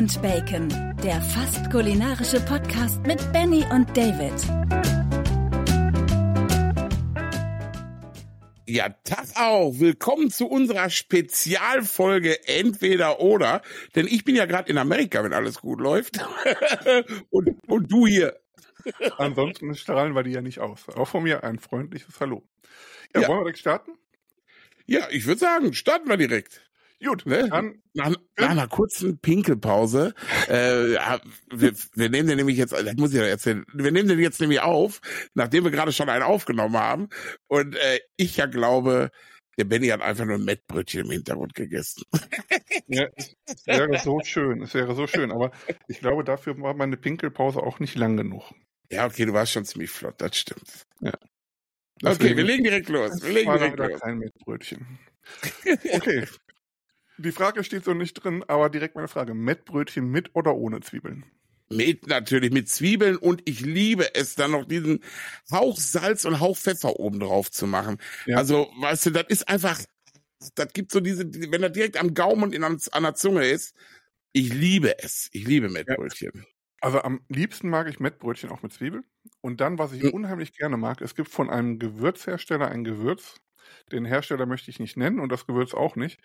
und Bacon, der fast kulinarische Podcast mit Benny und David. Ja, Tag auch. Willkommen zu unserer Spezialfolge Entweder oder. Denn ich bin ja gerade in Amerika, wenn alles gut läuft. und, und du hier. Ansonsten strahlen wir die ja nicht aus. Auch von mir ein freundliches Hallo. Ja, Ja. wollen wir direkt starten? Ja, ich würde sagen, starten wir direkt. Gut, Ne? dann Nach, nach einer kurzen Pinkelpause, äh, wir, wir nehmen den nämlich jetzt, das muss ich ja erzählen, wir nehmen den jetzt nämlich auf, nachdem wir gerade schon einen aufgenommen haben. Und äh, ich ja glaube, der Benny hat einfach nur ein Mettbrötchen im Hintergrund gegessen. ja, es wäre so schön, es wäre so schön, aber ich glaube, dafür war meine Pinkelpause auch nicht lang genug. Ja, okay, du warst schon ziemlich flott, das stimmt. Ja. Okay, Deswegen- wir legen direkt los. Wir legen direkt los. kein Mettbrötchen. Okay. Die Frage steht so nicht drin, aber direkt meine Frage. Mettbrötchen mit oder ohne Zwiebeln? Mit natürlich mit Zwiebeln und ich liebe es dann noch diesen Hauch Salz und Hauch Pfeffer oben drauf zu machen. Ja. Also, weißt du, das ist einfach, das gibt so diese, wenn das direkt am Gaumen und in, an, an der Zunge ist. Ich liebe es. Ich liebe Mettbrötchen. Also am liebsten mag ich Mettbrötchen auch mit Zwiebeln. Und dann, was ich Hm. unheimlich gerne mag, es gibt von einem Gewürzhersteller ein Gewürz. Den Hersteller möchte ich nicht nennen und das Gewürz auch nicht.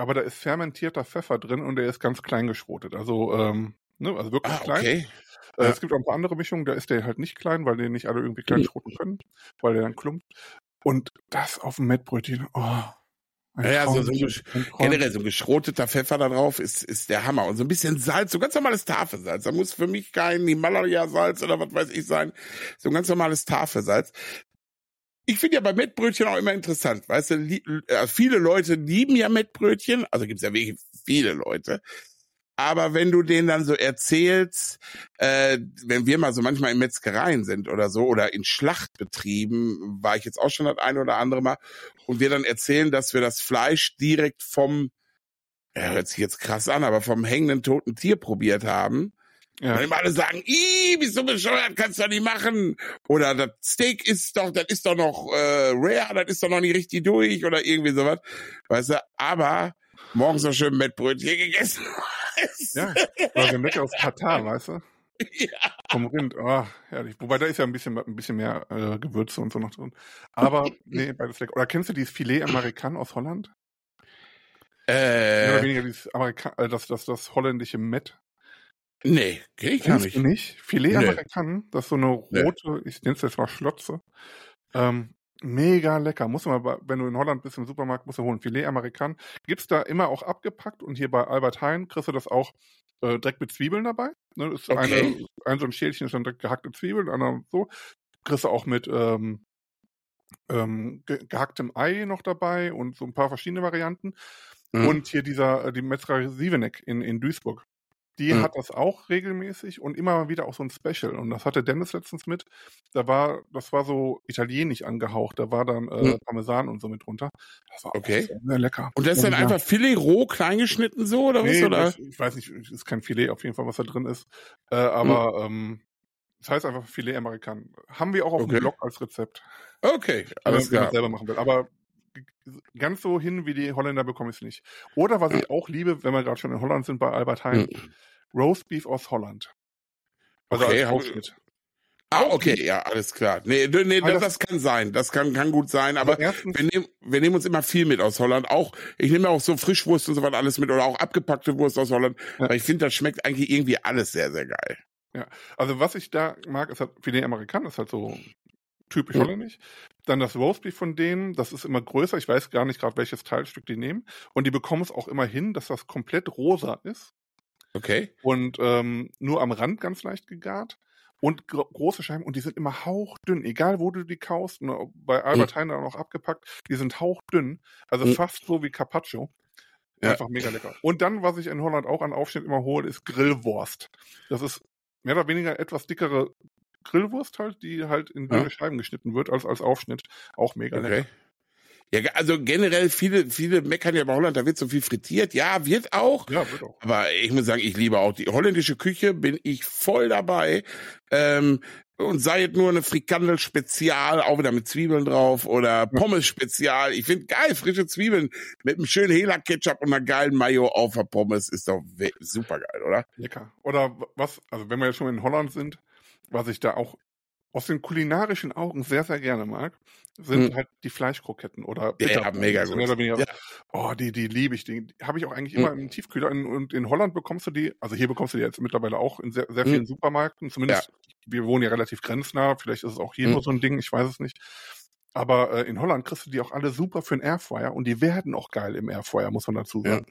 Aber da ist fermentierter Pfeffer drin und der ist ganz klein geschrotet. Also, ähm, ne, also wirklich Ah, klein. okay. Äh, Ja. Es gibt auch ein paar andere Mischungen, da ist der halt nicht klein, weil den nicht alle irgendwie klein Mhm. schroten können, weil der dann klumpt. Und das auf dem Mettbrötchen, oh. Ja, ja, so- so. Generell so geschroteter Pfeffer da drauf ist, ist der Hammer. Und so ein bisschen Salz, so ganz normales Tafelsalz. Da muss für mich kein Himalaya-Salz oder was weiß ich sein. So ein ganz normales Tafelsalz. Ich finde ja bei Mettbrötchen auch immer interessant. Weißt du, äh, viele Leute lieben ja Mettbrötchen. Also gibt's ja wirklich viele Leute. Aber wenn du denen dann so erzählst, äh, wenn wir mal so manchmal in Metzgereien sind oder so oder in Schlachtbetrieben, war ich jetzt auch schon das eine oder andere Mal, und wir dann erzählen, dass wir das Fleisch direkt vom, ja, hört sich jetzt krass an, aber vom hängenden toten Tier probiert haben. Ja. Und immer alle sagen, ih, bist du bescheuert, kannst du doch nicht machen. Oder das Steak ist doch, das ist doch noch äh, rare, das ist doch noch nicht richtig durch oder irgendwie sowas. Weißt du, aber morgens noch schön Mettbrötchen gegessen. Ja, oder so lecker aus Katar, weißt du? ja. Vom Rind, oh, herrlich. Wobei da ist ja ein bisschen, ein bisschen mehr äh, Gewürze und so noch drin. Aber, nee, beides lecker. Oder kennst du dieses Filet American aus Holland? Mehr oder Äh, weniger dieses Amerika äh, das, das, das holländische Met. Nee, kenn ich gar nicht. nicht? Filet Nee. American, das ist so eine Nee. rote, ich nenne es jetzt mal Schlotze. Ähm, mega lecker. Muss man wenn du in Holland bist im Supermarkt, musst du holen. Filet American. Gibt's da immer auch abgepackt und hier bei Albert Heijn kriegst du das auch äh, direkt mit Zwiebeln dabei. Ne, ist Okay. eine, ein so ein Schälchen ist dann direkt gehackte Zwiebeln, einer so. Kriegst du auch mit ähm, ähm, ge gehacktem Ei noch dabei und so ein paar verschiedene Varianten. Mhm. Und hier dieser, äh, die Metzgerei Sievenek in, in Duisburg. Die Mhm. hat das auch regelmäßig und immer mal wieder auch so ein Special. Und das hatte Dennis letztens mit. Da war, das war so italienisch angehaucht. Da war dann äh, Mhm. Parmesan und so mit drunter. Das war Okay. sehr, lecker. Und das ist dann ja. einfach Filet roh klein geschnitten so oder was? Nee, Oder? das, ich weiß nicht, es ist kein Filet auf jeden Fall, was da drin ist. Äh, aber ähm, das heißt einfach Filet Amerikan. Haben wir auch auf Okay. dem Blog als Rezept. Okay, wenn alles klar. es selber machen will. Aber ganz so hin wie die Holländer bekomme ich es nicht. Oder was ich auch liebe, wenn wir gerade schon in Holland sind bei Albert Heijn, Mhm. Roast Beef aus Holland. Also Okay, als Aufschnitt. Ah, okay, ja, alles klar. Nee, nee, das, das- kann sein. Das kann, kann gut sein, aber Aber erstens, wir nehmen, wir nehmen uns immer viel mit aus Holland. Auch, ich nehme auch so Frischwurst und so was alles mit oder auch abgepackte Wurst aus Holland. Ja. Weil ich finde, das schmeckt eigentlich irgendwie alles sehr, sehr geil. also was ich da mag, ist halt Filet Amerikan, ist halt so typisch Mhm. holländisch. Dann das Roastbeef von denen, das ist immer größer. Ich weiß gar nicht gerade, welches Teilstück die nehmen. Und die bekommen es auch immer hin, dass das komplett rosa ist. Okay? und ähm, nur am Rand ganz leicht gegart und gro große Scheiben und die sind immer hauchdünn, egal wo du die kaust, ne, bei Albert Heijn dann auch abgepackt, die sind hauchdünn, also Mhm. fast so wie Carpaccio. Ja. Einfach mega lecker. Und dann, was ich in Holland auch an Aufschnitt immer hole, ist Grillwurst. Das ist mehr oder weniger etwas dickere Grillwurst halt, die halt in dünne Ja. Scheiben geschnitten wird als als Aufschnitt. Auch mega lecker. Ja, also generell viele, viele meckern ja bei Holland, da wird so viel frittiert. Ja, wird auch. Ja, wird auch. Aber ich muss sagen, ich liebe auch die holländische Küche, bin ich voll dabei. Ähm, und sei es nur eine Frikandel Spezial, auch wieder mit Zwiebeln drauf oder Pommes Spezial. Ich finde geil, frische Zwiebeln mit einem schönen Hela Ketchup und einer geilen Mayo auf der Pommes ist doch super geil, oder? Lecker. Oder was, also wenn wir jetzt schon in Holland sind, was ich da auch aus den kulinarischen Augen sehr, sehr gerne mag, sind hm. halt die Fleischkroketten oder Bitter. Ja, mega gut. Ja. Oh, die, die liebe ich. Die, die habe ich auch eigentlich hm. immer im Tiefkühler. In, und in Holland bekommst du die, also hier bekommst du die jetzt mittlerweile auch in sehr, sehr hm. vielen hm. Supermärkten. Zumindest, ja. wir wohnen ja relativ grenznah. Vielleicht ist es auch hier hm. nur so ein Ding, ich weiß es nicht. Aber äh, in Holland kriegst du die auch alle super für den Airfryer und die werden auch geil im Airfryer, muss man dazu sagen.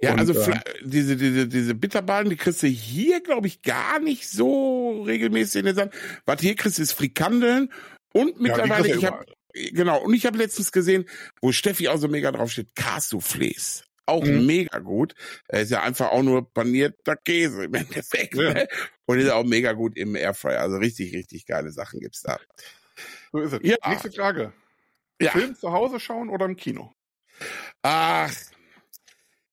Ja, ja und, also äh, diese, diese, diese Bitterballen, die kriegst du hier, glaube ich, gar nicht so regelmäßig in den Sand. Was hier kriegst, ist Frikandeln und mittlerweile, ja, ich habe genau, und ich habe letztens gesehen, wo Steffi auch so mega drauf steht, Cassoufflés. Auch mhm. mega gut. Er ist ja einfach auch nur panierter Käse im Endeffekt. Ja. Ne? Und ist auch mega gut im Airfryer. Also richtig, richtig geile Sachen gibt's da. So ist es. Ja. Nächste Frage. Ja. Film zu Hause schauen oder im Kino? Ach,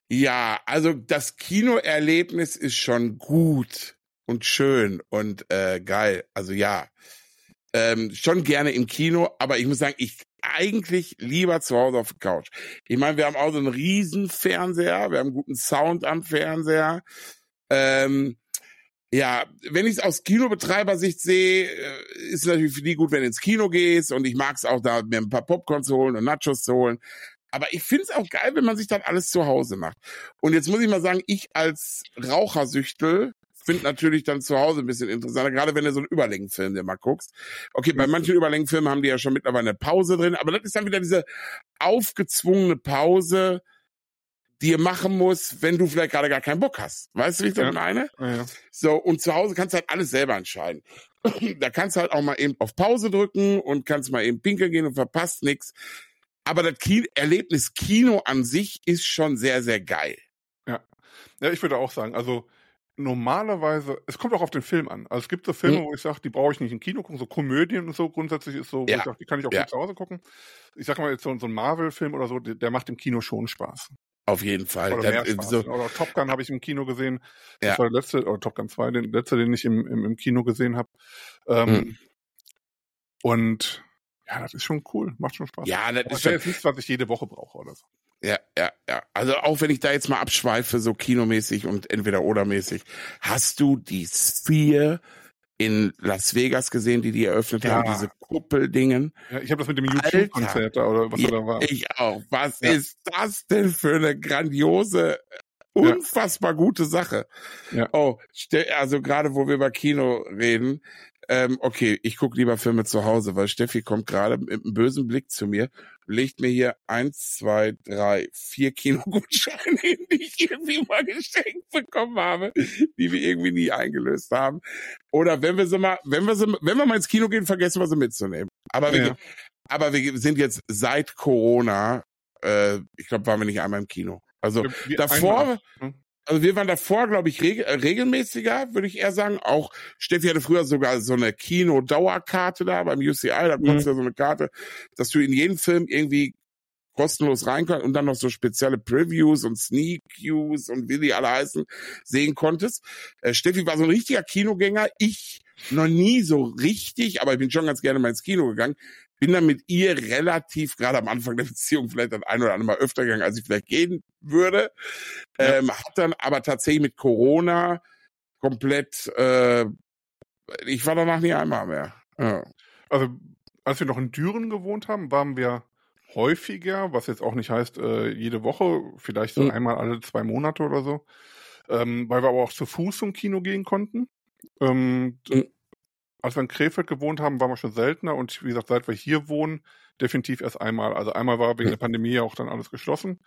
ja, also das Kinoerlebnis ist schon gut und schön und äh, geil. Also ja, ähm, schon gerne im Kino, aber ich muss sagen, ich eigentlich lieber zu Hause auf der Couch. Ich meine, wir haben auch so einen riesen Fernseher, wir haben guten Sound am Fernseher. Ähm, ja, wenn ich es aus Kinobetreibersicht sehe, äh, ist es natürlich für die gut, wenn du ins Kino gehst und ich mag es auch da, mir ein paar Popcorn zu holen und Nachos zu holen. Aber ich finde es auch geil, wenn man sich dann alles zu Hause macht. Und jetzt muss ich mal sagen, ich als Rauchersüchtel finde natürlich dann zu Hause ein bisschen interessanter, gerade wenn du so einen Überlängenfilm dir mal guckst. Okay, bei manchen Überlängenfilmen haben die ja schon mittlerweile eine Pause drin, aber das ist dann wieder diese aufgezwungene Pause, die ihr machen muss, wenn du vielleicht gerade gar keinen Bock hast. Weißt du, wie ich das ja. meine? Ja. So, und zu Hause kannst du halt alles selber entscheiden. da kannst du halt auch mal eben auf Pause drücken und kannst mal eben pinkeln gehen und verpasst nichts. Aber das Kino Erlebnis Kino an sich ist schon sehr, sehr geil. Ja. Ja, ich würde auch sagen, also normalerweise, es kommt auch auf den Film an. Also es gibt so Filme, hm. wo ich sage, die brauche ich nicht im Kino gucken, so Komödien und so grundsätzlich ist so, wo ja. ich sage, die kann ich auch ja. zu Hause gucken. Ich sag mal jetzt so, so ein Marvel-Film oder so, der, der macht im Kino schon Spaß. Auf jeden Fall. Oder, das, so. oder Top Gun habe ich im Kino gesehen. Das ja. war der letzte, oder Top Gun 2, den letzte, den ich im, im, im Kino gesehen habe. Ähm, hm. Und ja, das ist schon cool, macht schon Spaß. Ja, das Aber ist schon, jetzt nichts, was ich jede Woche brauche oder so. Ja, ja, ja. Also auch wenn ich da jetzt mal abschweife, so kinomäßig und entweder oder mäßig, hast du die Sphere in Las Vegas gesehen, die die eröffnet ja. haben, diese Kuppeldingen. Ja, ich habe das mit dem YouTube-Konzert oder was ja, da war. Ich auch. Was ja. ist das denn für eine grandiose, unfassbar gute Sache? Ja. Oh, also gerade wo wir über Kino reden, ähm, okay, ich gucke lieber Filme zu Hause, weil Steffi kommt gerade mit einem bösen Blick zu mir, legt mir hier eins, zwei, drei, vier Kinogutscheine hin, die ich irgendwie mal geschenkt bekommen habe, die wir irgendwie nie eingelöst haben. Oder wenn wir so mal, wenn wir so, wenn wir mal ins Kino gehen, vergessen wir sie mitzunehmen. Aber wir, ja. aber wir sind jetzt seit Corona, äh, ich glaube, waren wir nicht einmal im Kino. Also davor, hm? Also wir waren davor, glaube ich, reg äh, regelmäßiger, würde ich eher sagen. Auch Steffi hatte früher sogar so eine Kino-Dauerkarte da beim UCI, da konntest du mhm. ja so eine Karte, dass du in jeden Film irgendwie kostenlos rein kannst und dann noch so spezielle Previews und Sneak Views und wie die alle heißen, sehen konntest. Äh, Steffi war so ein richtiger Kinogänger. Ich noch nie so richtig, aber ich bin schon ganz gerne mal ins Kino gegangen bin dann mit ihr relativ, gerade am Anfang der Beziehung, vielleicht dann ein oder andere Mal öfter gegangen, als ich vielleicht gehen würde. Ja. Ähm, hat dann aber tatsächlich mit Corona komplett, äh, ich war danach nie einmal mehr. Ja. Also, als wir noch in Düren gewohnt haben, waren wir häufiger, was jetzt auch nicht heißt, äh, jede Woche, vielleicht so mhm. einmal alle zwei Monate oder so, ähm, weil wir aber auch zu Fuß zum Kino gehen konnten. Ähm, mhm als wir in Krefeld gewohnt haben, waren wir schon seltener und wie gesagt, seit wir hier wohnen, definitiv erst einmal. Also einmal war wegen der Pandemie auch dann alles geschlossen.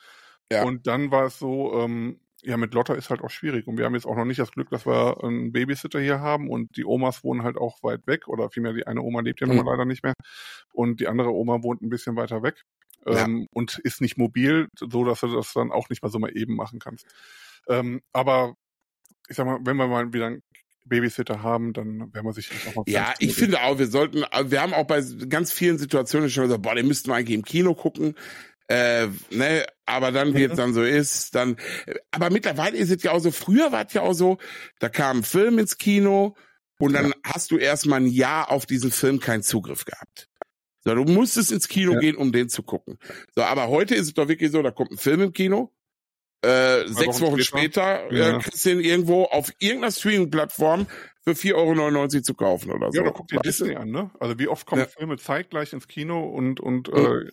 Ja. Und dann war es so, ähm, ja, mit Lotta ist halt auch schwierig. Und wir haben jetzt auch noch nicht das Glück, dass wir einen Babysitter hier haben und die Omas wohnen halt auch weit weg oder vielmehr die eine Oma lebt ja mhm. leider nicht mehr und die andere Oma wohnt ein bisschen weiter weg ja. ähm, und ist nicht mobil, so dass du das dann auch nicht mal so mal eben machen kannst. Ähm, aber ich sag mal, wenn wir mal wieder ein Babysitter haben, dann werden wir sich auch mal Ja, ich finde auch, wir sollten, wir haben auch bei ganz vielen Situationen schon gesagt, boah, den müssten wir eigentlich im Kino gucken. Äh, ne, aber dann, wie es dann so ist, dann, aber mittlerweile ist es ja auch so, früher war es ja auch so, da kam ein Film ins Kino und dann ja. hast du erstmal ein Jahr auf diesen Film keinen Zugriff gehabt. So, du musstest ins Kino ja. gehen, um den zu gucken. So, aber heute ist es doch wirklich so, da kommt ein Film im Kino, äh, sechs Wochen, Wochen später, später äh, ja. kriegst du ihn irgendwo auf irgendeiner Streaming-Plattform für 4,99 Euro zu kaufen oder so. Ja, da guck dir Disney an, ne? Also wie oft kommen ja. Filme zeitgleich ins Kino und, und mhm.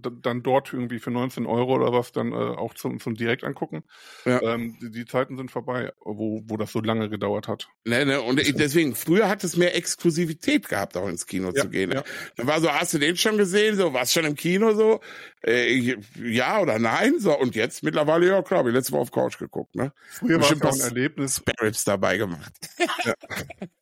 äh, dann dort irgendwie für 19 Euro oder was dann äh, auch zum, zum Direkt angucken. Ja. Ähm, die, die, Zeiten sind vorbei, wo, wo das so lange gedauert hat. Ne, ne, und deswegen, früher hat es mehr Exklusivität gehabt, auch ins Kino ja, zu gehen. Ne? Dann war so, hast du den schon gesehen? So, warst schon im Kino so? Äh, ja oder nein? So, und jetzt mittlerweile, ja klar, hab ich letzte Woche auf Couch geguckt, ne? Früher war es ein Erlebnis. Spirits dabei gemacht. Ja.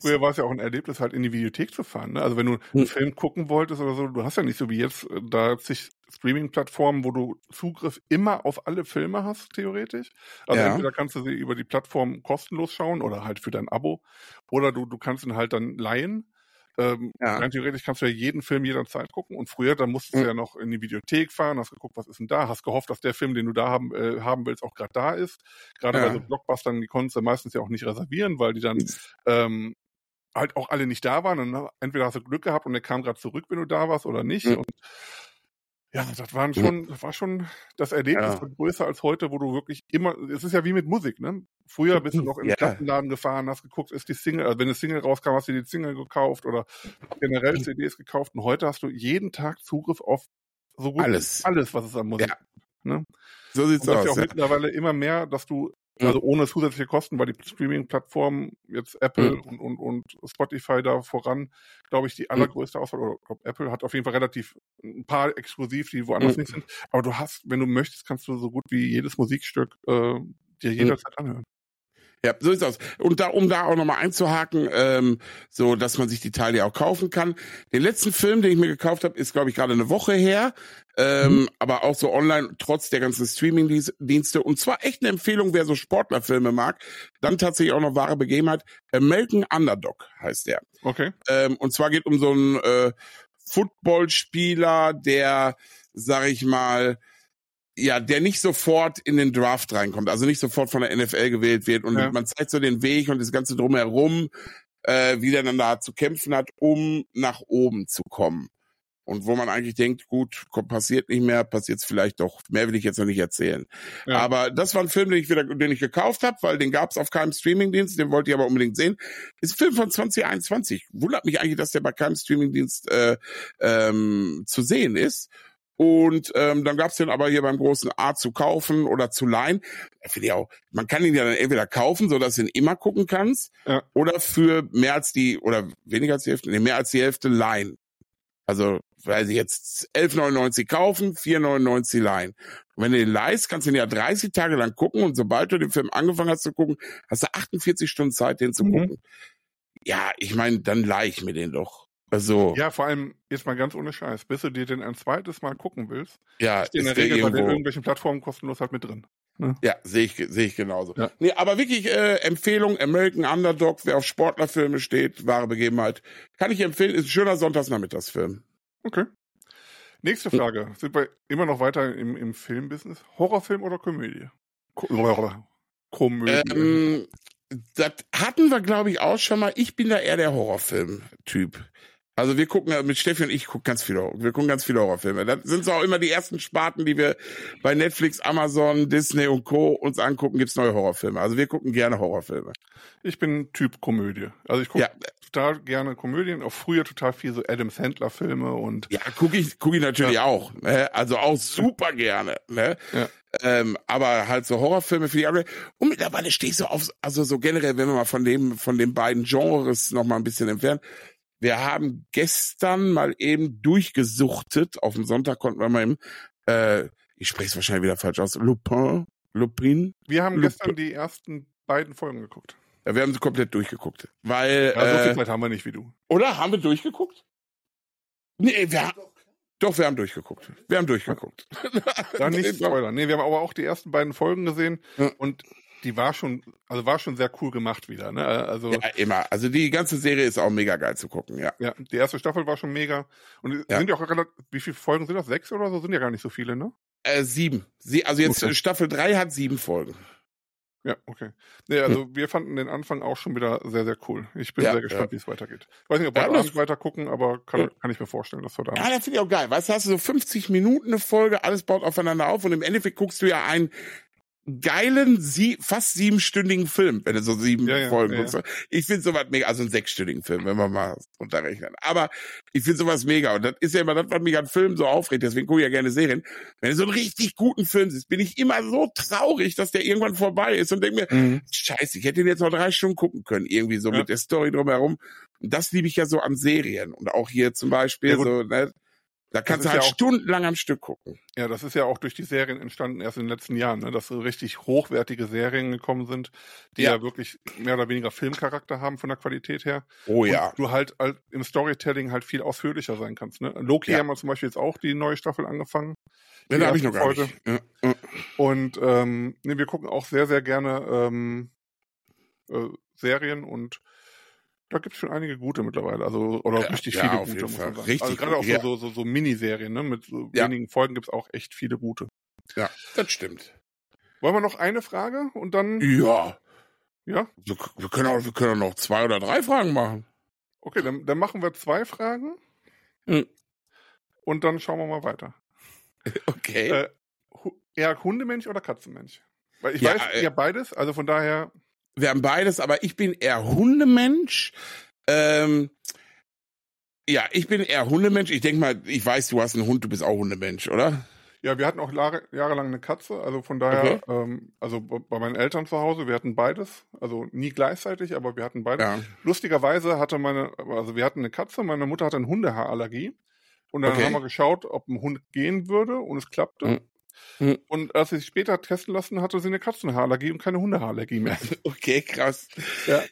Früher war es ja auch ein Erlebnis, halt in die Videothek zu fahren. Ne? Also wenn du einen hm. Film gucken wolltest oder so, du hast ja nicht so wie jetzt äh, da zig Streaming-Plattformen, wo du Zugriff immer auf alle Filme hast, theoretisch. Also ja. entweder kannst du sie über die Plattform kostenlos schauen oder halt für dein Abo. Oder du, du kannst ihn halt dann leihen. Ähm, ja. Rein theoretisch kannst du ja jeden Film jederzeit gucken. Und früher, da musstest mhm. du ja noch in die Videothek fahren, hast geguckt, was ist denn da, hast gehofft, dass der Film, den du da haben, äh, haben willst, auch gerade da ist. Gerade ja. bei so Blockbustern, die konntest du meistens ja auch nicht reservieren, weil die dann ähm, halt auch alle nicht da waren. Und entweder hast du Glück gehabt und der kam gerade zurück, wenn du da warst, oder nicht. Mhm. Und ja, das waren schon, das war schon das Erlebnis ja. größer als heute, wo du wirklich immer, es ist ja wie mit Musik, ne? Früher bist du noch im ja. Plattenladen gefahren, hast geguckt, ist die Single, also wenn eine Single rauskam, hast du die Single gekauft oder generell mhm. CDs gekauft und heute hast du jeden Tag Zugriff auf so gut alles, alles was es an Musik gibt. Ne? So sieht's und aus. Ja auch ja. mittlerweile immer mehr, dass du also ohne zusätzliche Kosten, weil die Streaming-Plattformen, jetzt Apple mhm. und, und, und Spotify da voran, glaube ich, die mhm. allergrößte Auswahl, oder glaub, Apple hat auf jeden Fall relativ ein paar exklusiv, die woanders mhm. nicht sind. Aber du hast, wenn du möchtest, kannst du so gut wie jedes Musikstück äh, dir jederzeit anhören. Ja, so ist das. Und da, um da auch nochmal einzuhaken, ähm, so dass man sich die Teile auch kaufen kann. Den letzten Film, den ich mir gekauft habe, ist, glaube ich, gerade eine Woche her. Ähm, mhm. aber auch so online, trotz der ganzen Streaming-Dienste. Und zwar echt eine Empfehlung, wer so Sportlerfilme mag. Dann tatsächlich auch noch wahre Begebenheit. American Underdog heißt der. Okay. Ähm, und zwar geht um so einen äh, Footballspieler, der, sag ich mal, ja, der nicht sofort in den Draft reinkommt, also nicht sofort von der NFL gewählt wird und ja. man zeigt so den Weg und das Ganze drumherum, äh, wie der dann da zu kämpfen hat, um nach oben zu kommen. Und wo man eigentlich denkt, gut, passiert nicht mehr, passiert vielleicht doch. Mehr will ich jetzt noch nicht erzählen. Ja. Aber das war ein Film, den ich wieder, den ich gekauft habe, weil den gab es auf keinem Streamingdienst, den wollte ich aber unbedingt sehen. Ist ein Film von 2021. Wundert mich eigentlich, dass der bei keinem Streamingdienst äh, ähm, zu sehen ist. Und ähm, dann gab's den aber hier beim großen A zu kaufen oder zu leihen. Finde ich auch, man kann ihn ja dann entweder kaufen, so dass du ihn immer gucken kannst, ja. oder für mehr als die, oder weniger als die Hälfte, nee, mehr als die Hälfte leihen. Also, weil sie jetzt 11,99 kaufen, 4,99 leihen. Und wenn du den leihst, kannst du ihn ja 30 Tage lang gucken und sobald du den Film angefangen hast zu gucken, hast du 48 Stunden Zeit, den zu mhm. gucken. Ja, ich meine, dann leih ich mir den doch. Also. Ja, vor allem, jetzt mal ganz ohne Scheiß, bis du dir den ein zweites Mal gucken willst, ja, ist in der Regel bei den irgendwelchen Plattformen kostenlos halt mit drin. Ne? Ja, sehe ich, sehe ich genauso. Ja. Nee, aber wirklich äh, Empfehlung, American Underdog, wer auf Sportlerfilme steht, wahre Begebenheit, kann ich empfehlen, ist ein schöner Sonntagsnachmittagsfilm. Okay. Nächste Frage. Sind wir immer noch weiter im, im Filmbusiness? Horrorfilm oder Komödie? Ko Komödie. Ähm, das hatten wir, glaube ich, auch schon mal. Ich bin da eher der Horrorfilm-Typ. Also wir gucken mit Steffi und ich gucken ganz viele, wir gucken ganz viele Horrorfilme. Das sind so auch immer die ersten Sparten, die wir bei Netflix, Amazon, Disney und Co. uns angucken, gibt's neue Horrorfilme. Also wir gucken gerne Horrorfilme. Ich bin Typ Komödie. Also ich gucke ja. total gerne Komödien, auch früher total viel so Adam Sandler Filme und. Ja, gucke ich, guck ich natürlich ja. auch. Ne? Also auch super gerne. Ne? Ja. Ähm, aber halt so Horrorfilme für die andere. Und mittlerweile stehe ich so auf, also so generell, wenn wir mal von dem, von den beiden Genres noch mal ein bisschen entfernen, wir haben gestern mal eben durchgesuchtet. Auf dem Sonntag konnten wir mal eben, äh, ich spreche es wahrscheinlich wieder falsch aus, Lupin, Lupin. Wir haben Lupin. gestern die ersten beiden Folgen geguckt. Ja, wir haben sie komplett durchgeguckt. Weil, ja, so viel äh, Zeit haben wir nicht wie du. Oder? Haben wir durchgeguckt? Nee, wir haben, doch, wir haben durchgeguckt. Wir haben durchgeguckt. Dann nicht spoilern. Nee, wir haben aber auch die ersten beiden Folgen gesehen ja. und die war schon, also war schon sehr cool gemacht wieder, ne? Also ja, immer. Also die ganze Serie ist auch mega geil zu gucken, ja. Ja, die erste Staffel war schon mega. Und ja. sind ja auch relativ, wie viele Folgen sind das? Sechs oder so? Sind ja gar nicht so viele, ne? Äh, sieben. Sie, also jetzt okay. Staffel drei hat sieben Folgen. Ja, okay. Nee, also hm. wir fanden den Anfang auch schon wieder sehr, sehr cool. Ich bin ja, sehr gespannt, ja. wie es weitergeht. Ich weiß nicht, ob wir ja, abends weiter gucken, aber kann, ja. kann ich mir vorstellen, dass wir da. Ja, das finde ich auch geil. Weißt du, hast du so 50 Minuten eine Folge, alles baut aufeinander auf und im Endeffekt guckst du ja ein geilen, sie fast siebenstündigen Film, wenn du so sieben ja, Folgen ja, guckst. Ja. Ich finde sowas mega, also einen sechsstündigen Film, wenn man mal unterrechnen. Aber ich finde sowas mega. Und das ist ja immer das, was mich an Filmen so aufregt. Deswegen gucke ich ja gerne Serien. Wenn du so einen richtig guten Film siehst, bin ich immer so traurig, dass der irgendwann vorbei ist und denke mir, mhm. scheiße, ich hätte ihn jetzt noch drei Stunden gucken können. Irgendwie so mit der Story drumherum. Und das liebe ich ja so an Serien. Und auch hier zum Beispiel so, ne, da kannst du halt ja auch, stundenlang am Stück gucken. Ja, das ist ja auch durch die Serien entstanden, erst in den letzten Jahren, ne, dass so richtig hochwertige Serien gekommen sind, die ja. ja wirklich mehr oder weniger Filmcharakter haben von der Qualität her. Oh ja. Und du halt, halt im Storytelling halt viel ausführlicher sein kannst. Ne? Loki ja. haben wir zum Beispiel jetzt auch die neue Staffel angefangen. Den habe ich noch gar nicht. Ja. Und ähm, nee, wir gucken auch sehr, sehr gerne ähm, äh, Serien und da gibt es schon einige gute mittlerweile, also oder ja, richtig ja, viele gute, muss man sagen. Richtig, also gerade auch ja. so, so, so Miniserien, ne? Mit so wenigen Folgen gibt es auch echt viele gute. Ja, das stimmt. Wollen wir noch eine Frage und dann. Ja. Ja? Wir, wir, können, auch, wir können auch noch zwei oder drei Fragen machen. Okay, dann, dann machen wir zwei Fragen. Hm. Und dann schauen wir mal weiter. Okay. Äh, eher Hundemensch oder Katzenmensch? Weil ich weiß, äh, ja beides, also von daher wir haben beides, aber ich bin eher Hundemensch. Ähm, ja, ich bin eher Hundemensch. Ich denke mal, ich weiß, du hast einen Hund, du bist auch Hundemensch, oder? Ja, wir hatten auch Jahre, jahrelang eine Katze, also von daher, okay. ähm, also bei meinen Eltern zu Hause, wir hatten beides, also nie gleichzeitig, aber wir hatten beides. Ja. Lustigerweise hatte meine, also wir hatten eine Katze, meine Mutter hatte eine Hundehaarallergie und dann okay. haben wir geschaut, ob ein Hund gehen würde und es klappte. Mhm. Hm. Und als sie sich später testen lassen, hatte sie eine Katzenhaarallergie und keine Hundehaarallergie mehr. Okay, krass. Ja.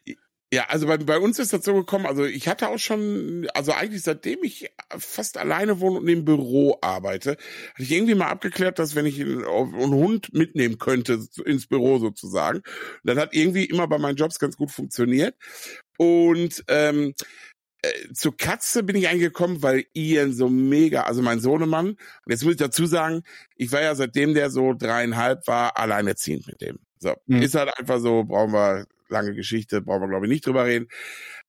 Ja, also bei, bei uns ist das so gekommen, also ich hatte auch schon, also eigentlich seitdem ich fast alleine wohne und im Büro arbeite, hatte ich irgendwie mal abgeklärt, dass wenn ich einen, einen Hund mitnehmen könnte ins Büro sozusagen, das hat irgendwie immer bei meinen Jobs ganz gut funktioniert. Und ähm, äh, zur Katze bin ich eingekommen, weil Ian so mega, also mein Sohnemann, und jetzt muss ich dazu sagen, ich war ja seitdem der so dreieinhalb war, alleinerziehend mit dem. So, mhm. ist halt einfach so, brauchen wir lange Geschichte, brauchen wir glaube ich nicht drüber reden.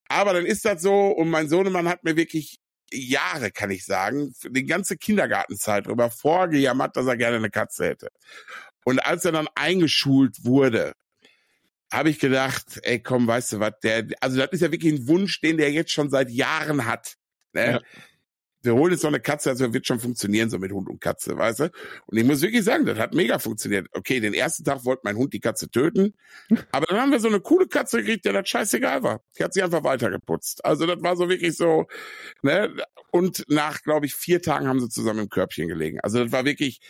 Aber dann ist das so und mein Sohnemann hat mir wirklich Jahre, kann ich sagen, die ganze Kindergartenzeit darüber vorgejammert, dass er gerne eine Katze hätte. Und als er dann eingeschult wurde, habe ich gedacht, ey, komm, weißt du was, der, also das ist ja wirklich ein Wunsch, den der jetzt schon seit Jahren hat. Ne? Ja. Wir holen jetzt so eine Katze, also wird schon funktionieren, so mit Hund und Katze, weißt du? Und ich muss wirklich sagen, das hat mega funktioniert. Okay, den ersten Tag wollte mein Hund die Katze töten, aber dann haben wir so eine coole Katze gekriegt, der das scheißegal war. Die hat sich einfach weitergeputzt. Also das war so wirklich so, ne? Und nach, glaube ich, vier Tagen haben sie zusammen im Körbchen gelegen. Also das war wirklich,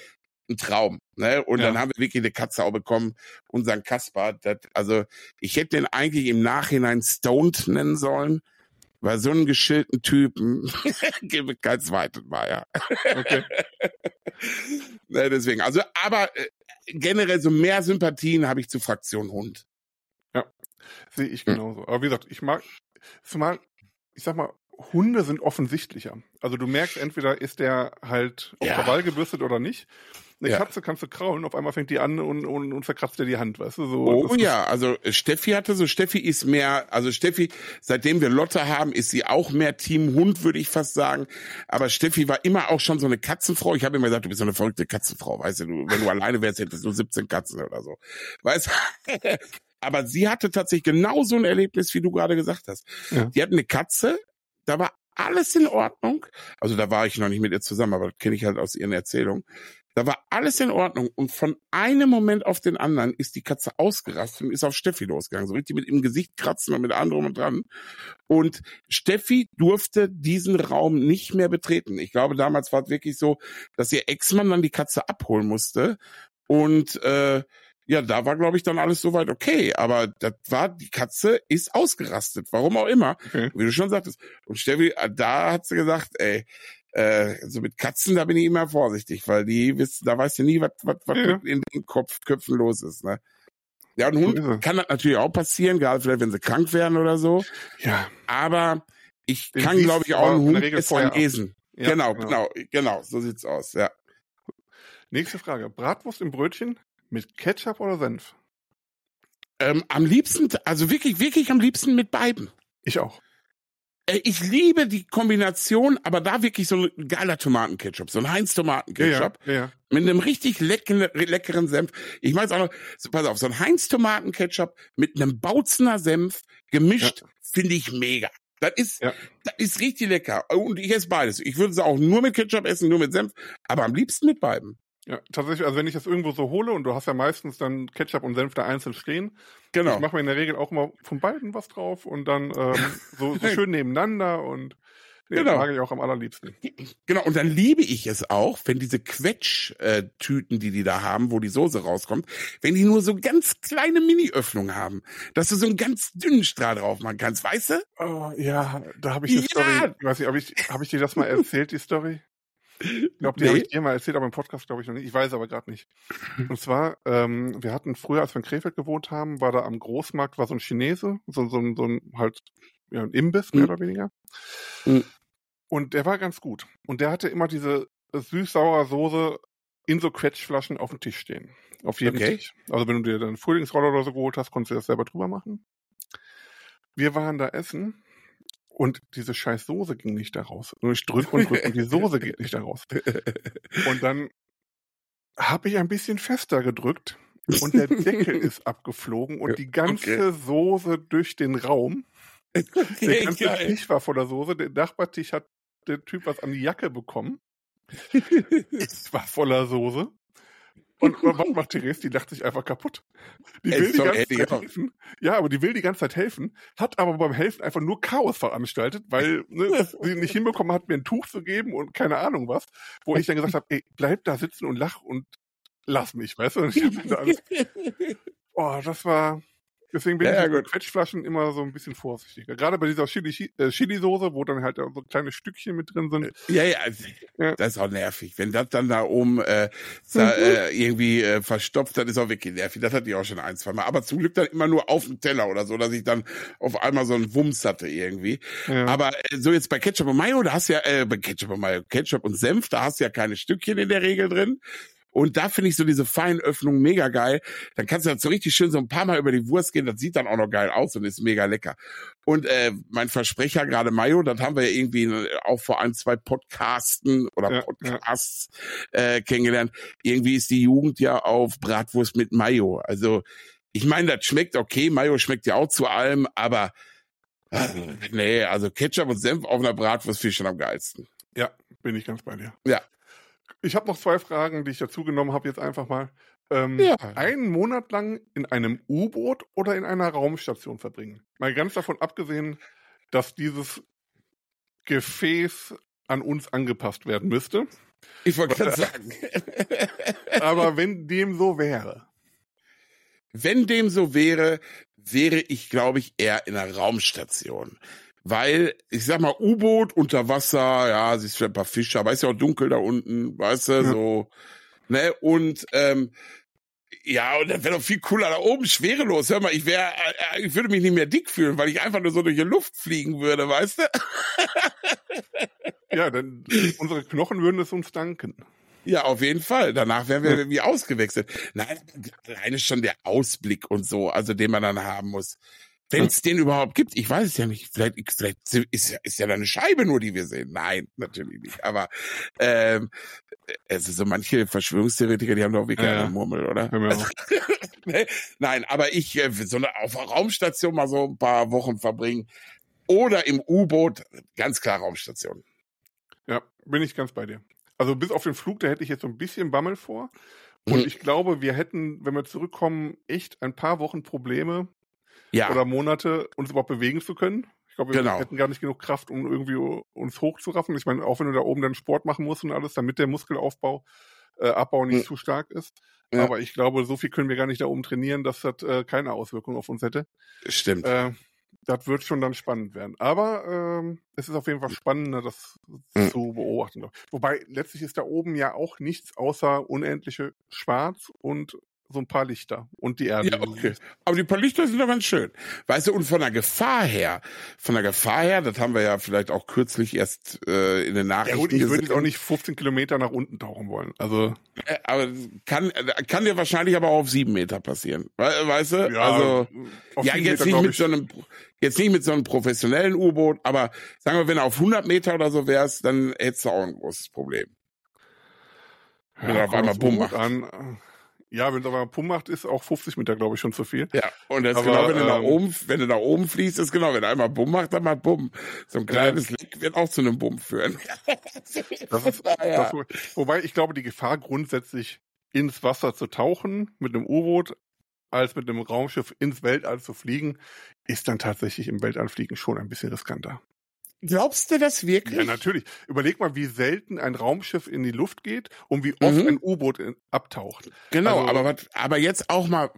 ein Traum. Ne? Und ja. dann haben wir wirklich eine Katze auch bekommen, unseren Kasper. Das, also ich hätte den eigentlich im Nachhinein Stoned nennen sollen, weil so einen geschildten Typen gebe ich kein zweites Mal, ja. Okay. ne, deswegen, also, aber äh, generell so mehr Sympathien habe ich zu Fraktion Hund. Ja, sehe ich hm. genauso. Hm. Aber wie gesagt, ich mag, zumal, ich sag mal, Hunde sind offensichtlicher. Also du merkst, entweder ist der halt auf ja. Krawall gebürstet oder nicht. Eine ja. Katze kannst du kraulen, auf einmal fängt die an und, und, und verkratzt dir die Hand, weißt du? So, oh ja, also Steffi hatte so, Steffi ist mehr, also Steffi, seitdem wir Lotte haben, ist sie auch mehr Team Hund, würde ich fast sagen. Aber Steffi war immer auch schon so eine Katzenfrau. Ich habe immer gesagt, du bist so eine verrückte Katzenfrau, weißt du, wenn du alleine wärst, hättest du 17 Katzen oder so. Weißt du? Aber sie hatte tatsächlich genau so ein Erlebnis, wie du gerade gesagt hast. Ja. Die hat eine Katze, da war alles in Ordnung. Also da war ich noch nicht mit ihr zusammen, aber das kenne ich halt aus ihren Erzählungen. Da war alles in Ordnung und von einem Moment auf den anderen ist die Katze ausgerastet und ist auf Steffi losgegangen. So richtig mit im Gesicht kratzen und mit anderem und dran. Und Steffi durfte diesen Raum nicht mehr betreten. Ich glaube, damals war es wirklich so, dass ihr Ex-Mann dann die Katze abholen musste. Und äh, ja, da war, glaube ich, dann alles soweit okay. Aber das war, die Katze ist ausgerastet, warum auch immer, okay. wie du schon sagtest. Und Steffi, äh, da hat sie gesagt, ey, äh, so mit Katzen, da bin ich immer vorsichtig, weil die wissen, da weißt du nie, was was was ja. in den Kopf, Köpfen los ist, ne? Ja, und Hund kann das natürlich auch passieren, gerade vielleicht, wenn sie krank werden oder so. Ja. Aber ich Den kann, glaube ich, auch einen Hund besser lesen. Ja, genau, genau, genau, genau, so sieht's aus, ja. Nächste Frage. Bratwurst im Brötchen mit Ketchup oder Senf? Ähm, am liebsten, also wirklich, wirklich am liebsten mit beiden. Ich auch. Äh, Ich liebe die Kombination, aber da wirklich so ein geiler Tomatenketchup, so ein Heinz Ja, ja, Tomatenketchup ja, ja. mit einem richtig leckeren, leckeren Senf. Ich meine auch noch, so, pass auf, so ein Heinz Tomatenketchup mit einem Bautzener Senf gemischt, finde ich mega. Das ist, Ja. das ist richtig lecker. Und ich esse beides. Ich würde es auch nur mit Ketchup essen, nur mit Senf, aber am liebsten mit beiden. Ja, tatsächlich, also wenn ich das irgendwo so hole und du hast ja meistens dann Ketchup und Senf da einzeln stehen, Genau. ich mache mir in der Regel auch immer von beiden was drauf und dann ähm, so, so schön nebeneinander und nee, Genau. mag ich auch am allerliebsten. Genau, und dann liebe ich es auch, wenn diese Quetsch-Tüten, die die da haben, wo die Soße rauskommt, wenn die nur so ganz kleine Mini-Öffnungen haben, dass du so einen ganz dünnen Strahl drauf machen kannst, weißt du? Oh, ja, da habe ich eine Ja. Story. Ich weiß nicht, habe ich, hab ich dir das mal erzählt, die Story? Ich glaube, die habe Nee. ich dir mal erzählt, aber im Podcast glaube ich noch nicht. Ich weiß aber gerade nicht. Und zwar, ähm, wir hatten früher, als wir in Krefeld gewohnt haben, war da am Großmarkt war so ein Chinese, so, so, ein- so ein halt ja, ein Imbiss, mehr Mhm. oder weniger. Mhm. Und der war ganz gut. Und der hatte immer diese süß-saure Soße in so Quetschflaschen auf dem Tisch stehen. Auf jedem Okay. Tisch. Also wenn du dir dann Frühlingsroller oder so geholt hast, konntest du das selber drüber machen. Wir waren da essen und diese scheiß Soße ging nicht da raus. Und ich drück und drück und die Soße geht nicht da raus. Und dann habe ich ein bisschen fester gedrückt und der Deckel ist abgeflogen und die ganze Soße durch den Raum. Der ganze Geil. Tisch war voller Soße. Der Nachbartisch hat der Typ was an die Jacke bekommen. Es war voller Soße. Und was macht Therese? Die lacht sich einfach kaputt. Die will die ganze Zeit ja. helfen. Ja, aber die will die ganze Zeit helfen, hat aber beim Helfen einfach nur Chaos veranstaltet, weil ne, sie nicht hinbekommen hat, mir ein Tuch zu geben und keine Ahnung was. Wo ich dann gesagt habe, ey, bleib da sitzen und lach und lass mich, weißt du? Und ich hab da alles, oh, das war. Deswegen bin Ja, ich ja, mit gut. Quetschflaschen immer so ein bisschen vorsichtiger. Gerade bei dieser Chili- äh, Chili-Soße, wo dann halt so kleine Stückchen mit drin sind. Ja, ja, Ja. das ist auch nervig. Wenn das dann da oben äh, sa- äh, irgendwie äh, verstopft, dann ist auch wirklich nervig. Das hatte ich auch schon ein, zwei Mal. Aber zum Glück dann immer nur auf dem Teller oder so, dass ich dann auf einmal so einen Wumms hatte irgendwie. Ja. Aber äh, so jetzt bei Ketchup und Mayo, da hast du ja, äh, bei Ketchup und Mayo, Ketchup und Senf, da hast du ja keine Stückchen in der Regel drin. Und da finde ich so diese feinen Öffnungen mega geil. Dann kannst du halt so richtig schön so ein paar Mal über die Wurst gehen. Das sieht dann auch noch geil aus und ist mega lecker. Und äh, mein Versprecher gerade Mayo, das haben wir ja irgendwie äh, auch vor ein, zwei Podcasten oder Ja, Podcasts Äh, kennengelernt. Irgendwie ist die Jugend ja auf Bratwurst mit Mayo. Also ich meine, das schmeckt okay. Mayo schmeckt ja auch zu allem, aber äh, nee, also Ketchup und Senf auf einer Bratwurst finde ich schon am geilsten. Ja, bin ich ganz bei dir. Ja. Ich habe noch zwei Fragen, die ich dazu genommen habe, jetzt einfach mal. Ähm, Ja. Einen Monat lang in einem U-Boot oder in einer Raumstation verbringen. Mal ganz davon abgesehen, dass dieses Gefäß an uns angepasst werden müsste. Ich wollte gerade sagen. Aber wenn dem so wäre. Wenn dem so wäre, wäre ich, glaube ich, eher in einer Raumstation. Weil, ich sag mal, U-Boot unter Wasser, ja, siehst du ein paar Fische, aber ist ja auch dunkel da unten, weißt du, Ja. so, ne, und, ähm, ja, und das wäre doch viel cooler da oben, schwerelos. Hör mal, ich wäre, äh, ich würde mich nicht mehr dick fühlen, weil ich einfach nur so durch die Luft fliegen würde, weißt du? Ja, denn unsere Knochen würden es uns danken. Ja, auf jeden Fall. Danach wären wir wie ausgewechselt. Nein, alleine schon der Ausblick und so, also den man dann haben muss. Wenn es den überhaupt gibt, ich weiß es ja nicht. Vielleicht, vielleicht ist ja, ist ja da eine Scheibe nur, die wir sehen. Nein, natürlich nicht. Aber ähm, also so manche Verschwörungstheoretiker, die haben doch wirklich Ja, eine Murmel, oder? Auf. Nee, Nein, aber ich äh, so eine, auf einer Raumstation mal so ein paar Wochen verbringen oder im U-Boot, ganz klar Raumstation. Ja, bin ich ganz bei dir. Also bis auf den Flug, da hätte ich jetzt so ein bisschen Bammel vor. Und Mhm. ich glaube, wir hätten, wenn wir zurückkommen, echt ein paar Wochen Probleme Ja, oder Monate, uns überhaupt bewegen zu können. Ich glaube, wir Genau. hätten gar nicht genug Kraft, um irgendwie uns hochzuraffen. Ich meine, auch wenn du da oben dann Sport machen musst und alles, damit der Muskelaufbau, äh, Abbau nicht Mhm. zu stark ist. Ja. Aber ich glaube, so viel können wir gar nicht da oben trainieren, dass das äh, keine Auswirkungen auf uns hätte. stimmt. Äh, das wird schon dann spannend werden. Aber ähm, es ist auf jeden Fall spannender, das Mhm. zu beobachten. Wobei letztlich ist da oben ja auch nichts außer unendliche Schwarz und so ein paar Lichter und die Erde. Ja, okay. Aber die paar Lichter sind doch ganz schön. Weißt du, und von der Gefahr her, von der Gefahr her, das haben wir ja vielleicht auch kürzlich erst äh, in den Nachrichten Ja gut, ich würde jetzt auch nicht 15 Kilometer nach unten tauchen wollen. Also Äh, Aber kann, kann dir wahrscheinlich aber auch auf sieben Meter passieren. We weißt du? ja, also, auf ja, jetzt Meter, nicht mit so einem, jetzt nicht mit so einem professionellen U-Boot, aber sagen wir, wenn du auf 100 Meter oder so wärst, dann hättest du auch ein großes Problem. wenn er auf einmal Bumm macht. An. Ja, wenn es aber Bumm macht, ist auch 50 Meter, glaube ich, schon zu viel. Ja, und das Aber, genau, wenn du nach ähm, oben, wenn du nach oben fließt, ist genau, wenn er einmal Bumm macht, dann macht Bumm. So ein kleines Leck wird auch zu einem Bumm führen. Das ist, Naja. das, wobei ich glaube, die Gefahr grundsätzlich ins Wasser zu tauchen mit einem U-Boot als mit einem Raumschiff ins Weltall zu fliegen, ist dann tatsächlich im Weltallfliegen schon ein bisschen riskanter. Glaubst du das wirklich? Ja, natürlich. Überleg mal, wie selten ein Raumschiff in die Luft geht und wie oft Mhm. ein U-Boot abtaucht. Genau, Also- aber aber jetzt auch mal,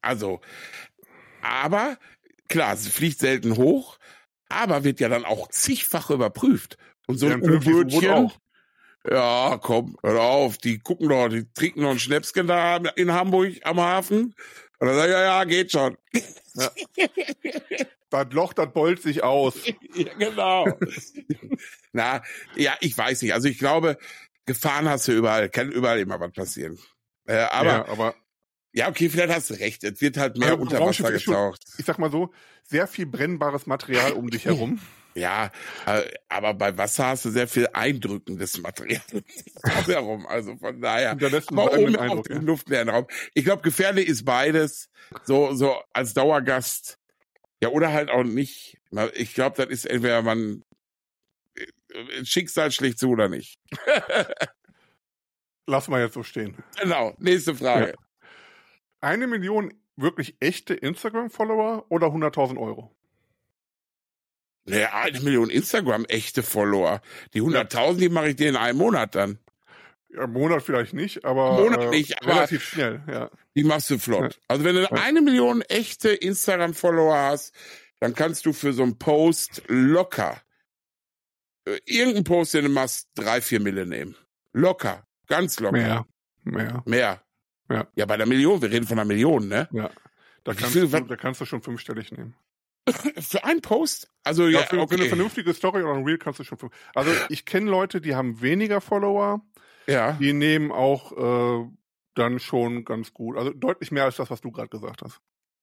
also, aber klar, es fliegt selten hoch, aber wird ja dann auch zigfach überprüft. Und so Ja, ein U-Bötchen. Ja, komm, hör auf, die gucken doch, die trinken noch ein Schnäpschen da in Hamburg am Hafen. Und dann sag ich, ja, ja, geht schon. Das Loch, das beult sich aus. ja, genau. Na, ja, ich weiß nicht. Also ich glaube, Gefahren hast du überall, kann überall immer was passieren. Äh, aber ja, aber Ja, okay, vielleicht hast du recht. Es wird halt mehr Ja, unter Wasser getaucht. ich sag mal so, sehr viel brennbares Material um dich herum. Ja, äh, aber bei Wasser hast du sehr viel eindrückendes Material auch herum. Also von daher. Aber oben Eindruck, auf ja. dem luftleeren Raum. Ich glaube, gefährlich ist beides. So, so als Dauergast. Ja, oder halt auch nicht. Ich glaube, das ist entweder man äh, Schicksal schlägt zu oder nicht. Lass mal jetzt so stehen. Genau. Nächste Frage. Eine Million wirklich echte Instagram-Follower oder 100.000 Euro? Naja, eine Million Instagram echte Follower. Die 100.000, die mache ich dir in einem Monat dann. Ja, im Monat vielleicht nicht, aber, Monat äh, nicht, aber- relativ schnell, ja. Die machst du flott. Also wenn du eine Million echte Instagram-Follower hast, dann kannst du für so einen Post locker äh, irgendeinen Post, den du machst, drei, vier Mille nehmen. Locker. Ganz locker. Mehr. Mehr. Mehr. Ja. Ja, bei der Million, wir reden von einer Million, ne? Ja. Da Wie kannst, viel- du, da kannst du schon fünfstellig nehmen. Für einen Post? Also Ja, ja, für, für eine okay. vernünftige Story oder ein Reel kannst du schon fünf. Also ich kenne Leute, die haben weniger Follower, Ja. die nehmen auch äh, dann schon ganz gut. Also deutlich mehr als das, was du gerade gesagt hast.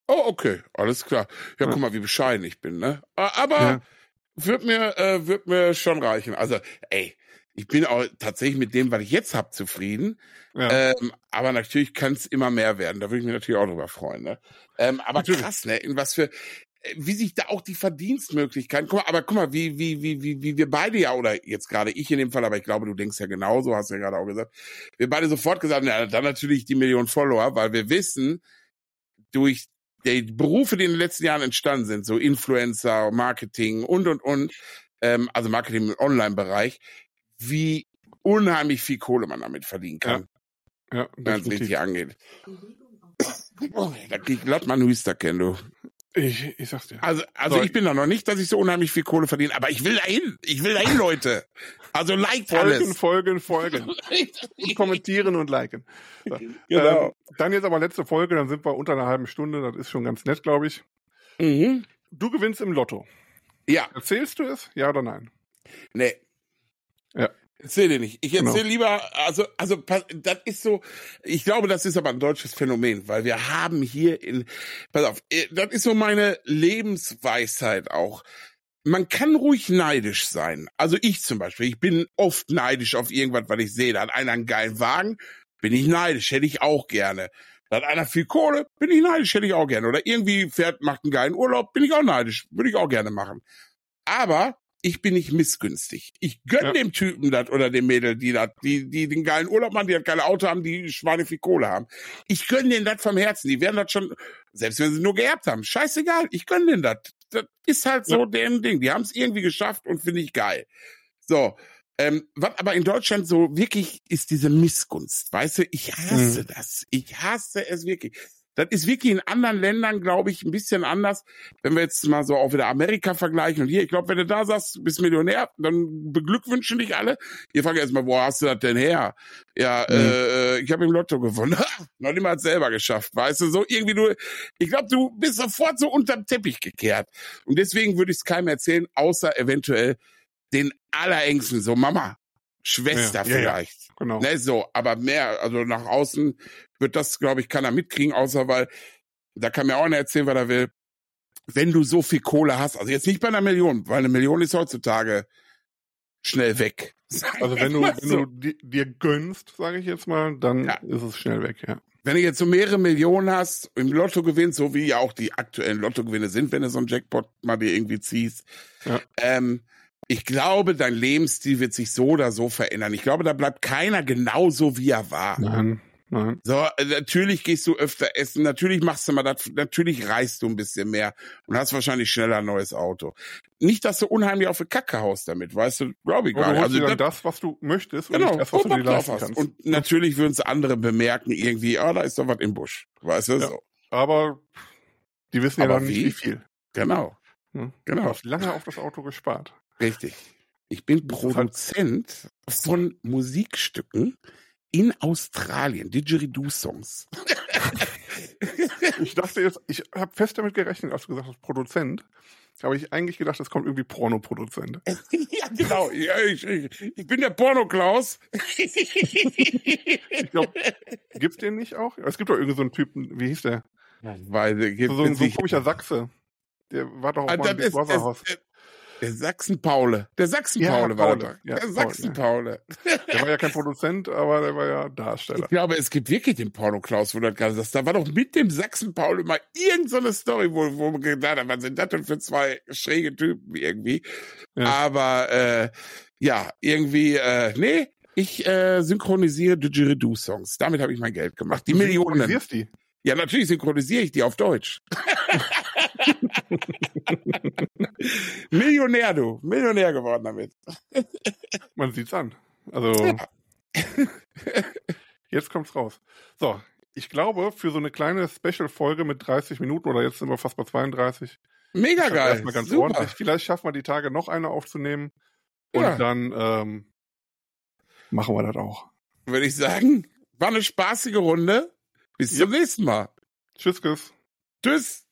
Oh, okay, alles klar. Ja, Ja. guck mal, wie bescheiden ich bin, ne? Aber Ja. wird mir äh, wird mir schon reichen. Also, ey, ich bin auch tatsächlich mit dem, was ich jetzt hab, zufrieden. Ja. Ähm, aber natürlich kann es immer mehr werden. Da würde ich mich natürlich auch drüber freuen. Ne? Ähm, aber Natürlich. krass, ne? In was für wie sich da auch die Verdienstmöglichkeiten. Guck mal, aber guck mal, wie wie wie wie wie wir beide ja oder jetzt gerade ich in dem Fall, aber ich glaube, du denkst ja genauso, hast ja gerade auch gesagt. Wir beide sofort gesagt, ja, dann natürlich die Million Follower, weil wir wissen durch die Berufe, die in den letzten Jahren entstanden sind, so Influencer, Marketing und und und, ähm, also Marketing im Online-Bereich, wie unheimlich viel Kohle man damit verdienen kann ja, wenn es richtig angeht. Oh, da krieg ich glatt mal einen Huster kennen, du. Ich, ich sag's dir. Also, also So. ich bin da noch nicht, dass ich so unheimlich viel Kohle verdiene, aber ich will dahin. Ich will dahin, Leute. Also liked Folgen, alles. folgen, folgen. Und kommentieren und liken. So. Genau. Ähm, dann jetzt aber letzte Folge, dann sind wir unter einer halben Stunde. Das ist schon ganz nett, glaube ich. Mhm. Du gewinnst im Lotto. Ja, Erzählst du es? Ja oder nein? nee. Ja. Erzähl dir nicht. Ich erzähl Genau. lieber, also, also, das ist so, ich glaube, das ist aber ein deutsches Phänomen, weil wir haben hier in, pass auf, äh, das ist so meine Lebensweisheit auch. Man kann ruhig neidisch sein. Also ich zum Beispiel, ich bin oft neidisch auf irgendwas, was ich sehe. Da hat einer einen geilen Wagen, bin ich neidisch, hätte ich auch gerne. Da hat einer viel Kohle, bin ich neidisch, hätte ich auch gerne. Oder irgendwie fährt, macht einen geilen Urlaub, bin ich auch neidisch, würde ich auch gerne machen. Aber ich bin nicht missgünstig. Ich gönn Ja. dem Typen das oder dem Mädel, die das, die, die den geilen Urlaub machen, die das geile Auto haben, die Schweine viel Kohle haben. Ich gönn denen das vom Herzen. Die werden das schon, selbst wenn sie nur geerbt haben, scheißegal, ich gönn denen das. Das ist halt so deren Ding. Die haben es irgendwie geschafft und finde ich geil. So. Ähm, was aber in Deutschland so wirklich ist diese Missgunst, weißt du, ich hasse Mhm. das. Ich hasse es wirklich. Das ist wirklich in anderen Ländern, glaube ich, ein bisschen anders. Wenn wir jetzt mal so auch wieder Amerika vergleichen und hier, ich glaube, wenn du da sagst, du bist Millionär, dann beglückwünschen dich alle. Ihr fragt erstmal, wo hast du das denn her? Ja, mhm. äh, ich habe im Lotto gewonnen. Noch niemals selber geschafft, weißt du, so irgendwie du, ich glaube, du bist sofort so unterm Teppich gekehrt. Und deswegen würde ich es keinem erzählen, außer eventuell den allerengsten, so Mama, Schwester ja, vielleicht. Ja, ja, genau. Ne, so, aber mehr, also nach außen wird das, glaube ich, keiner mitkriegen, außer weil, da kann mir auch einer erzählen, was er will. Wenn du so viel Kohle hast, also jetzt nicht bei einer Million, weil eine Million ist heutzutage schnell weg. Also wenn du, wenn du dir gönnst, sage ich jetzt mal, dann ja. ist es schnell weg, ja. Wenn du jetzt so mehrere Millionen hast, im Lotto gewinnst, so wie ja auch die aktuellen Lottogewinne sind, wenn du so einen Jackpot mal dir irgendwie ziehst, ja. ähm, ich glaube, dein Lebensstil wird sich so oder so verändern. Ich glaube, da bleibt keiner genauso, wie er war. Nein. Nein. So, äh, natürlich gehst du öfter essen, natürlich machst du mal das, natürlich reist du ein bisschen mehr und hast wahrscheinlich schneller ein neues Auto. Nicht, dass du unheimlich auf die Kacke haust damit, weißt du, glaube ich gar nicht. Also dann das, was du möchtest und genau, nicht das, was du dir leisten kannst. Und natürlich würden es andere bemerken irgendwie, ah, da ist doch was im Busch, weißt du, ja, so. Aber die wissen Aber ja dann nicht, wie viel. Genau. Hm? Genau. Du hast lange auf das Auto gespart. Richtig. Ich bin Produzent von Musikstücken in Australien, Didgeridoo-Songs. ich dachte jetzt, ich habe fest damit gerechnet, als du gesagt hast, Produzent. Habe ich eigentlich gedacht, es kommt irgendwie Pornoproduzent. ja, genau. Ja, ich, ich, ich bin der Porno-Klaus. ich glaube, gibt's den nicht auch? Es gibt doch irgendwie so einen Typen, wie hieß der? Weil, so, so, so ein komischer Sachse. Der war doch auch ah, mal im Big Brother Haus. Der Sachsen-Paule. Der Sachsen-Paule ja, war Paule. Ja, der Sachsen-Paule. Der war ja kein Produzent, aber der war ja Darsteller. Ich glaube, es gibt wirklich den Porno-Klaus, wo du gerade sagst, da war doch mit dem Sachsen-Paule mal irgendeine so Story, wo, wo man gedacht hat, was sind das denn für zwei schräge Typen irgendwie. Ja. Aber äh, ja, irgendwie, äh, nee, ich äh, synchronisiere Didgeridoo-Songs. Damit habe ich mein Geld gemacht. Die du Millionen. Synchronisierst die? Ja, natürlich synchronisiere ich die auf Deutsch. Millionär, du. Millionär geworden damit. Man sieht's an. Also. Ja. jetzt kommt's raus. So. Ich glaube, für so eine kleine Special-Folge mit 30 Minuten oder jetzt sind wir fast bei 32. Mega geil. Erstmal ganz Super. ordentlich. Vielleicht schaffen wir die Tage noch eine aufzunehmen. Und ja. dann ähm, machen wir das auch. Würde ich sagen, war eine spaßige Runde. Bis yep. zum nächsten Mal. Tschüss, Tschüss. Tschüss.